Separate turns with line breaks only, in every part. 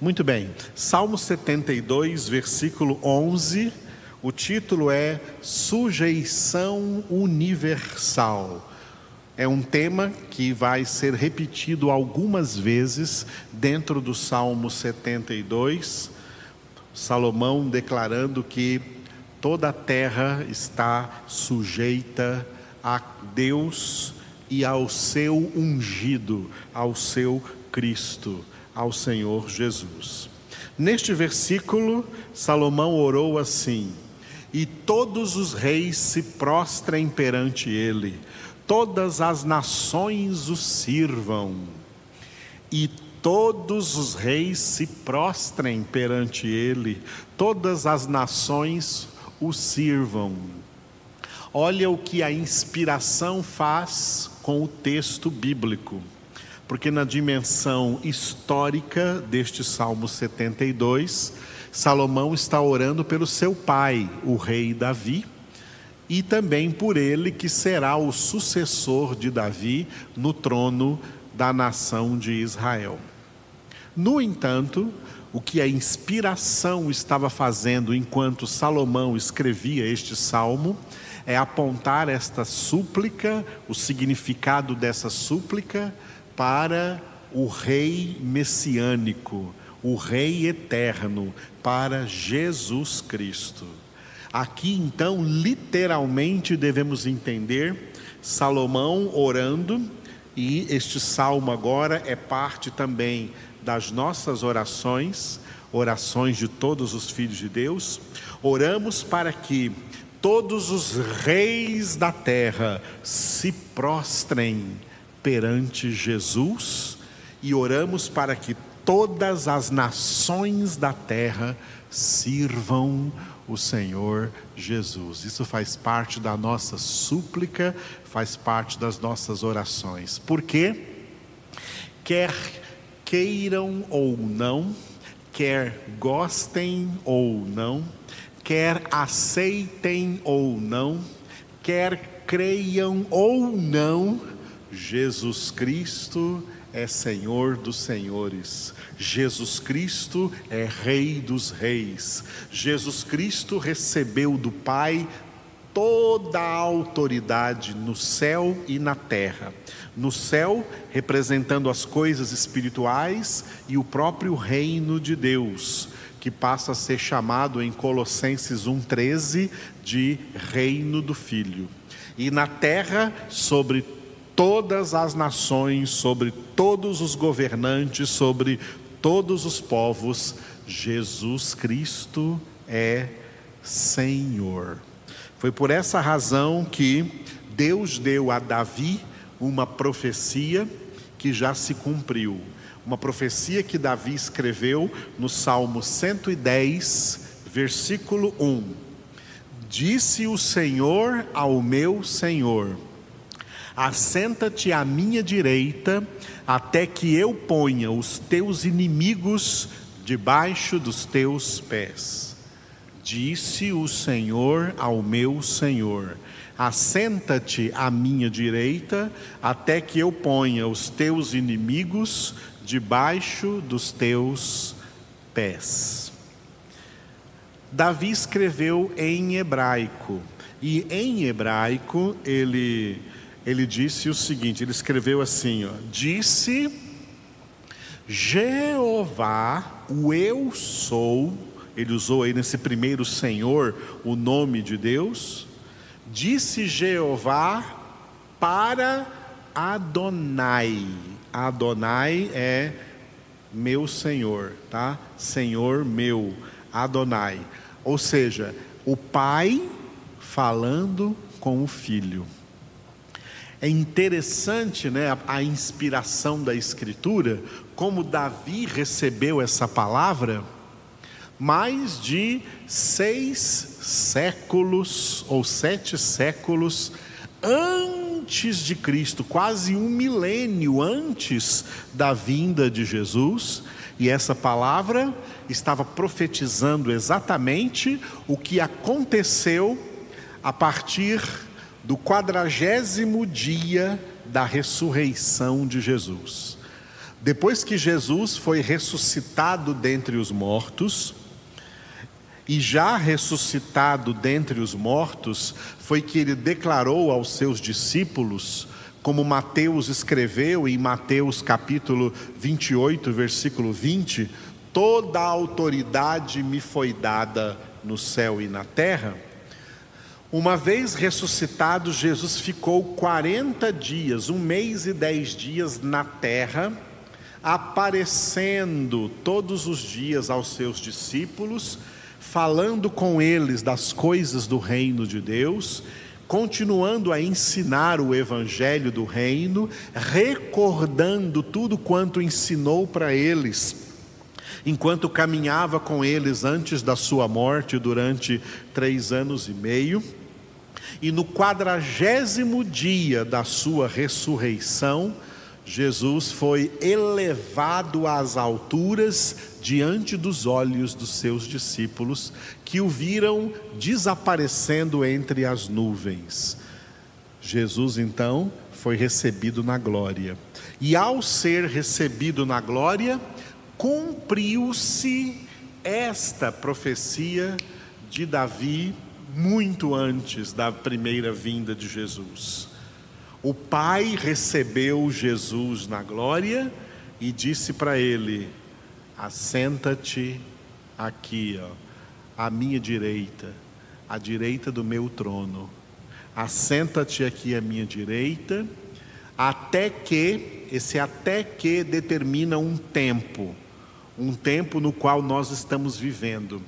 Muito bem, Salmo 72, versículo 11, o título é Sujeição Universal. É um tema que vai ser repetido algumas vezes dentro do Salmo 72. Salomão declarando que toda a terra está sujeita a Deus e ao seu ungido, ao seu Cristo, ao Senhor Jesus. Neste versículo, Salomão orou assim: E todos os reis se prostrem perante ele, todas as nações o sirvam. E todos os reis se prostrem perante ele, todas as nações o sirvam. Olha o que a inspiração faz com o texto bíblico, porque na dimensão histórica deste Salmo 72, Salomão está orando pelo seu pai, o rei Davi, e também por ele que será o sucessor de Davi no trono da nação de Israel. No entanto, o que a inspiração estava fazendo enquanto Salomão escrevia este salmo é apontar esta súplica, o significado dessa súplica, para o Rei messiânico, o Rei eterno, para Jesus Cristo. Aqui então, literalmente, devemos entender Salomão orando, e este salmo agora é parte também das nossas orações, orações de todos os filhos de Deus. Oramos para que todos os reis da terra se prostrem perante Jesus e oramos para que todas as nações da terra sirvam o Senhor Jesus. Isso faz parte da nossa súplica, faz parte das nossas orações. Porque quer queiram ou não, quer gostem ou não, quer aceitem ou não, quer creiam ou não, Jesus Cristo é Senhor dos senhores, Jesus Cristo é Rei dos reis, Jesus Cristo recebeu do Pai toda a autoridade no céu e na terra. No céu, representando as coisas espirituais e o próprio reino de Deus que passa a ser chamado em Colossenses 1,13 de reino do Filho. E na terra, sobre todas as nações, sobre todos os governantes, sobre todos os povos, Jesus Cristo é Senhor. Foi por essa razão que Deus deu a Davi uma profecia que já se cumpriu uma profecia que Davi escreveu no Salmo 110, versículo 1. Disse o Senhor ao meu Senhor: Assenta-te à minha direita, até que eu ponha os teus inimigos debaixo dos teus pés. Disse o Senhor ao meu Senhor: Assenta-te à minha direita, até que eu ponha os teus inimigos debaixo dos teus pés. Davi escreveu em hebraico, e em hebraico ele, ele disse o seguinte: ele escreveu assim, ó, disse Jeová, o eu sou, ele usou aí nesse primeiro Senhor o nome de Deus, disse Jeová para Adonai, Adonai é meu Senhor, tá? Senhor meu, Adonai. Ou seja, o pai falando com o filho. É interessante, né, a, a inspiração da escritura, como Davi recebeu essa palavra mais de seis séculos ou sete séculos antes de Cristo, quase um milênio antes da vinda de Jesus, e essa palavra estava profetizando exatamente o que aconteceu a partir do quadragésimo dia da ressurreição de Jesus. Depois que Jesus foi ressuscitado dentre os mortos, e já ressuscitado dentre os mortos, foi que ele declarou aos seus discípulos, como Mateus escreveu em Mateus capítulo 28, versículo 20: Toda a autoridade me foi dada no céu e na terra. Uma vez ressuscitado, Jesus ficou 40 dias, um mês e dez dias na terra, aparecendo todos os dias aos seus discípulos falando com eles das coisas do reino de Deus, continuando a ensinar o evangelho do reino, recordando tudo quanto ensinou para eles, enquanto caminhava com eles antes da sua morte durante três anos e meio. E no quadragésimo dia da sua ressurreição, Jesus foi elevado às alturas diante dos olhos dos seus discípulos, que o viram desaparecendo entre as nuvens. Jesus então foi recebido na glória. E ao ser recebido na glória, cumpriu-se esta profecia de Davi muito antes da primeira vinda de Jesus. O Pai recebeu Jesus na glória e disse para ele: Assenta-te aqui, ó, à minha direita, à direita do meu trono. Assenta-te aqui à minha direita, até que, esse até que determina um tempo, um tempo no qual nós estamos vivendo.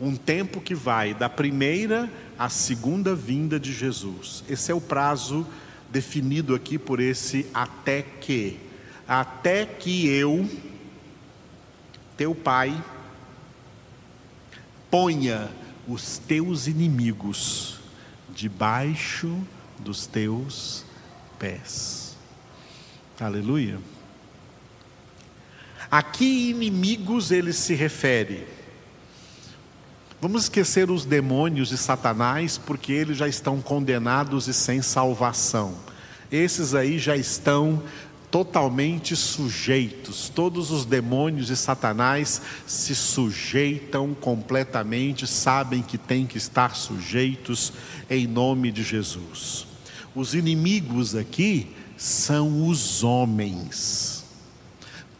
Um tempo que vai da primeira à segunda vinda de Jesus. Esse é o prazo definido aqui por esse até que. Até que eu, teu Pai, ponha os teus inimigos debaixo dos teus pés. Aleluia. Aqui inimigos ele se refere. Vamos esquecer os demônios e Satanás, porque eles já estão condenados e sem salvação. Esses aí já estão totalmente sujeitos. Todos os demônios e Satanás se sujeitam completamente, sabem que têm que estar sujeitos em nome de Jesus. Os inimigos aqui são os homens.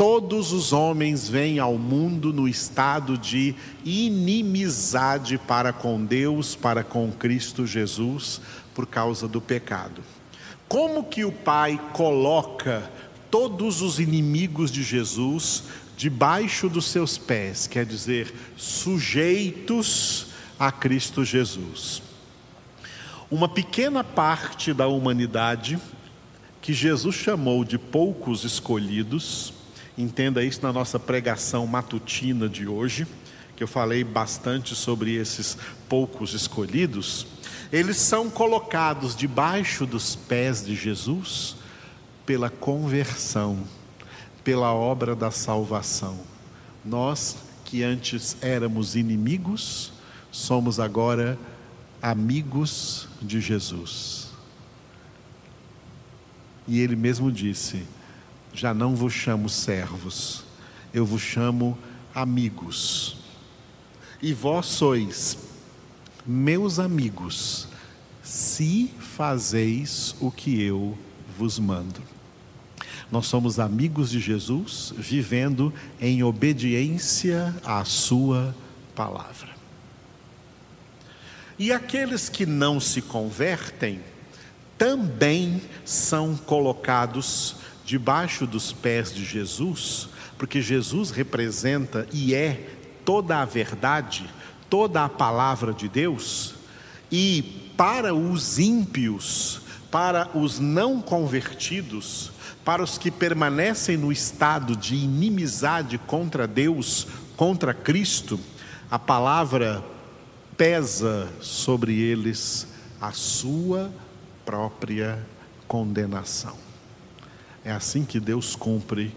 Todos os homens vêm ao mundo no estado de inimizade para com Deus, para com Cristo Jesus, por causa do pecado. Como que o Pai coloca todos os inimigos de Jesus debaixo dos seus pés, quer dizer, sujeitos a Cristo Jesus? Uma pequena parte da humanidade que Jesus chamou de poucos escolhidos, Entenda isso na nossa pregação matutina de hoje, que eu falei bastante sobre esses poucos escolhidos. Eles são colocados debaixo dos pés de Jesus pela conversão, pela obra da salvação. Nós que antes éramos inimigos, somos agora amigos de Jesus. E ele mesmo disse: já não vos chamo servos, eu vos chamo amigos. E vós sois meus amigos, se fazeis o que eu vos mando. Nós somos amigos de Jesus, vivendo em obediência à Sua palavra. E aqueles que não se convertem também são colocados debaixo dos pés de Jesus, porque Jesus representa e é toda a verdade, toda a palavra de Deus, e para os ímpios, para os não convertidos, para os que permanecem no estado de inimizade contra Deus, contra Cristo, a palavra pesa sobre eles a sua própria condenação. É assim que Deus cumpre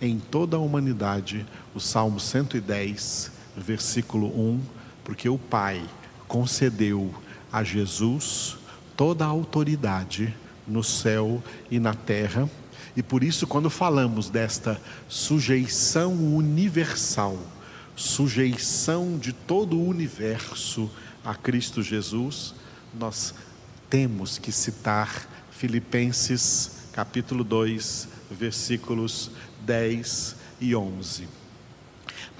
em toda a humanidade o Salmo 110, versículo 1, porque o Pai concedeu a Jesus toda a autoridade no céu e na terra, E por isso, quando falamos desta sujeição universal, sujeição de todo o universo a Cristo Jesus, nós temos que citar Filipenses capítulo 2, versículos 10 e 11.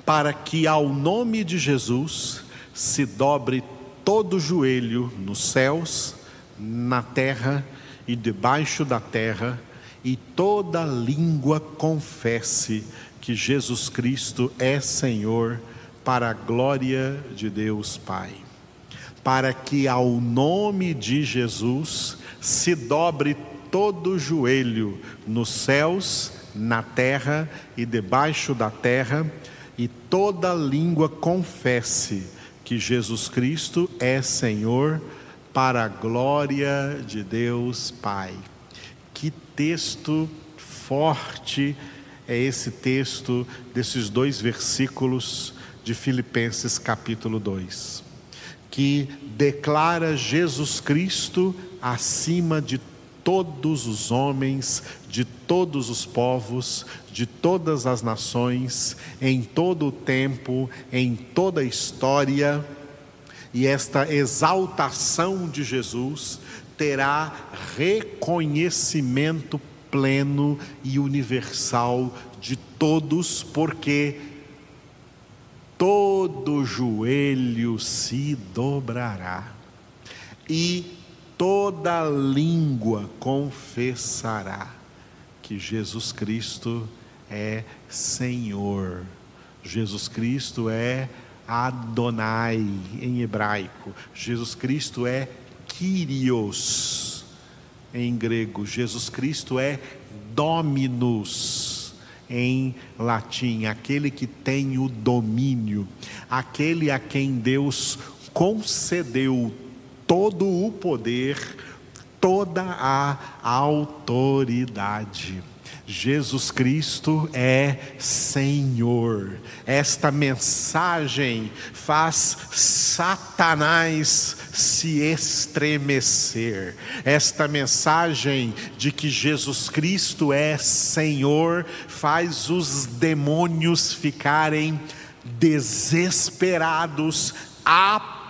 Para que ao nome de Jesus se dobre todo joelho nos céus, na terra e debaixo da terra, e toda língua confesse que Jesus Cristo é Senhor, para a glória de Deus Pai. Para que ao nome de Jesus se dobre todo joelho nos céus, na terra e debaixo da terra, e toda língua confesse que Jesus Cristo é Senhor, para a glória de Deus Pai. Que texto forte é esse texto desses dois versículos de Filipenses capítulo 2, que declara Jesus Cristo acima de todos os homens, de todos os povos, de todas as nações, em todo o tempo, em toda a história. E esta exaltação de Jesus terá reconhecimento pleno e universal de todos, porque todo joelho se dobrará e toda língua confessará que Jesus Cristo é Senhor. Jesus Cristo é Adonai em hebraico. Jesus Cristo é Kyrios em grego. Jesus Cristo é Dominus em latim, aquele que tem o domínio, aquele a quem Deus concedeu todo o poder, toda a autoridade. Jesus Cristo é Senhor. Esta mensagem faz Satanás se estremecer. Esta mensagem de que Jesus Cristo é Senhor faz os demônios ficarem desesperados, apavorados,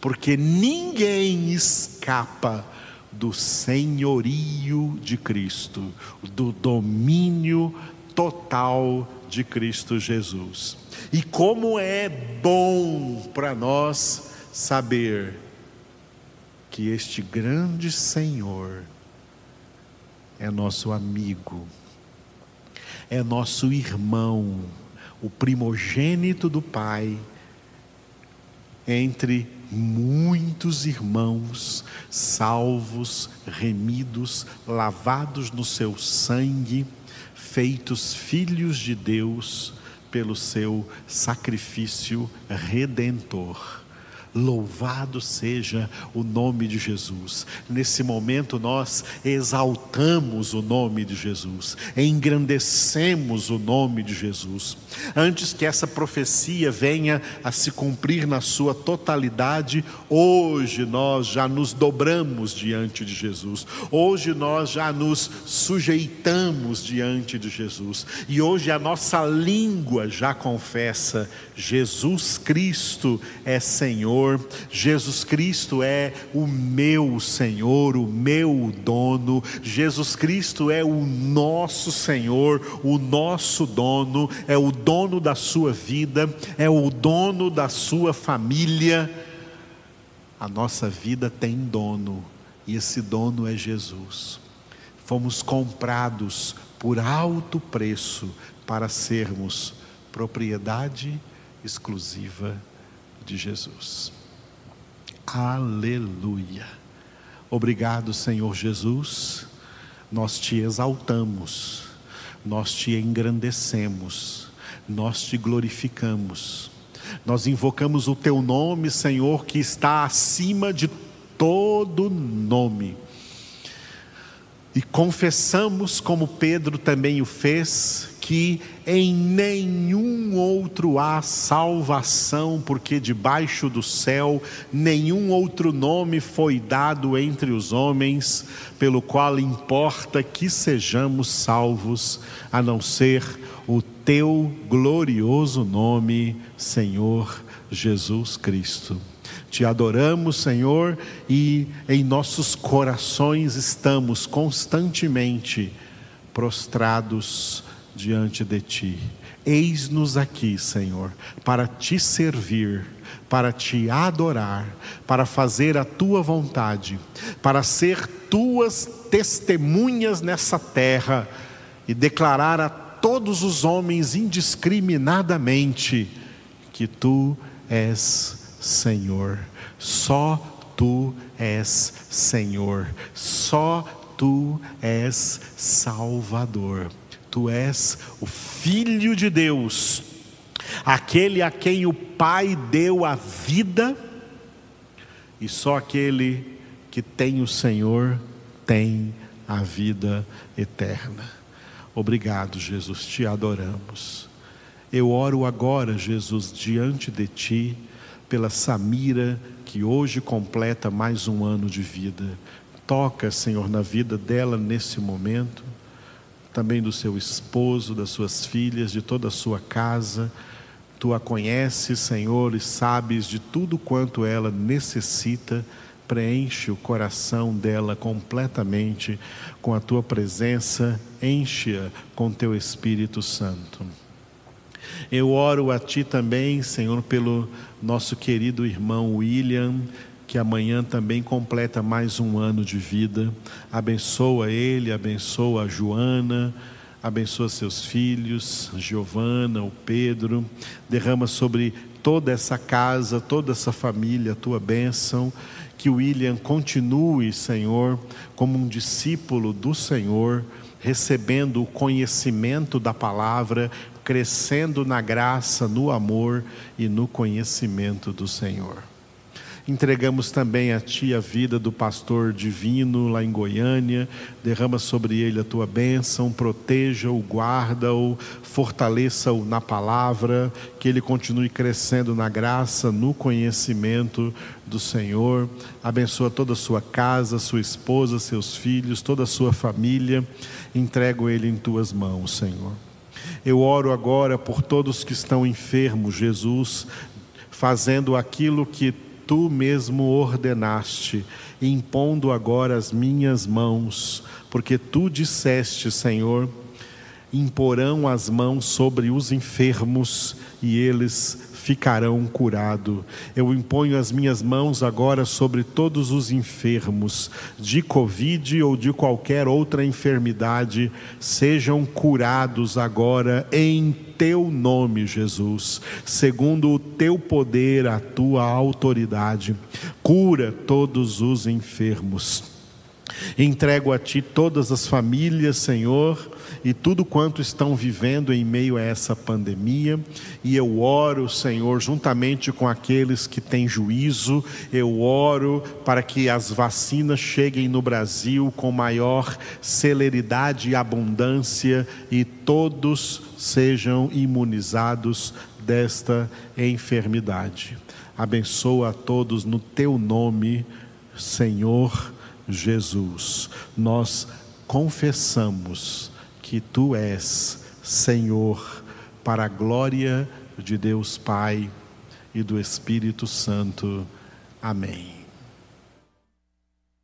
porque ninguém escapa do senhorio de Cristo, do domínio total de Cristo Jesus. E como é bom para nós saber que este grande Senhor é nosso amigo, é nosso irmão, o primogênito do Pai, entre muitos irmãos salvos, remidos, lavados no seu sangue, feitos filhos de Deus pelo seu sacrifício redentor. Louvado seja o nome de Jesus. Nesse momento nós exaltamos o nome de Jesus, engrandecemos o nome de Jesus. Antes que essa profecia venha a se cumprir na sua totalidade, hoje nós já nos dobramos diante de Jesus. Hoje nós já nos sujeitamos diante de Jesus. E hoje a nossa língua já confessa: Jesus Cristo é Senhor Senhor, Jesus Cristo é o meu Senhor, o meu dono, Jesus Cristo é o nosso Senhor, o nosso dono, é o dono da sua vida, é o dono da sua família. A nossa vida tem dono, e esse dono é Jesus. Fomos comprados por alto preço para sermos propriedade exclusiva de Jesus. Aleluia. Obrigado, Senhor Jesus. Nós te exaltamos, nós te engrandecemos, nós te glorificamos. Nós invocamos o teu nome, Senhor, que está acima de todo nome. E confessamos, como Pedro também o fez, que em nenhum outro há salvação, porque debaixo do céu nenhum outro nome foi dado entre os homens, pelo qual importa que sejamos salvos, a não ser o teu glorioso nome, Senhor Jesus Cristo. Te adoramos, Senhor, e em nossos corações estamos constantemente prostrados diante de Ti. Eis-nos aqui, Senhor, para te servir, para te adorar, para fazer a tua vontade, para ser tuas testemunhas nessa terra e declarar a todos os homens indiscriminadamente que tu és Senhor, só tu és Senhor, só tu és Salvador. Tu és o Filho de Deus, aquele a quem o Pai deu a vida, e só aquele que tem o Senhor tem a vida eterna. Obrigado, Jesus, te adoramos. Eu oro agora, Jesus, diante de ti, pela Samira, que hoje completa mais um ano de vida. Toca, Senhor, na vida dela nesse momento também do seu esposo, das suas filhas, de toda a sua casa. Tu a conheces, Senhor, e sabes de tudo quanto ela necessita. Preenche o coração dela completamente com a tua presença, enche-a com teu Espírito Santo. Eu oro a ti também, Senhor, pelo nosso querido irmão William, que amanhã também completa mais um ano de vida. Abençoa ele, abençoa a Joana, abençoa seus filhos, Giovana, o Pedro. Derrama sobre toda essa casa, toda essa família a tua bênção. Que o William continue, Senhor, como um discípulo do Senhor, recebendo o conhecimento da palavra, crescendo na graça, no amor e no conhecimento do Senhor. Entregamos também a Ti a vida do pastor divino lá em Goiânia. Derrama sobre ele a Tua bênção, proteja-o, guarda-o, fortaleça-o na palavra, que ele continue crescendo na graça, no conhecimento do Senhor. Abençoa toda a sua casa, sua esposa, seus filhos, toda a sua família. Entrego ele em Tuas mãos, Senhor. Eu oro agora por todos que estão enfermos, Jesus, fazendo aquilo que tu mesmo ordenaste, impondo agora as minhas mãos, porque tu disseste, Senhor, imporão as mãos sobre os enfermos e eles ficarão curados. Eu imponho as minhas mãos agora sobre todos os enfermos de Covid ou de qualquer outra enfermidade, sejam curados agora em teu nome, Jesus, segundo o teu poder, a tua autoridade. Cura todos os enfermos. Entrego a ti todas as famílias, Senhor, e tudo quanto estão vivendo em meio a essa pandemia, e eu oro, Senhor, juntamente com aqueles que têm juízo, eu oro para que as vacinas cheguem no Brasil com maior celeridade e abundância e todos sejam imunizados desta enfermidade. Abençoa a todos no teu nome, Senhor Jesus. Nós confessamos que tu és Senhor, para a glória de Deus Pai e do Espírito Santo. Amém.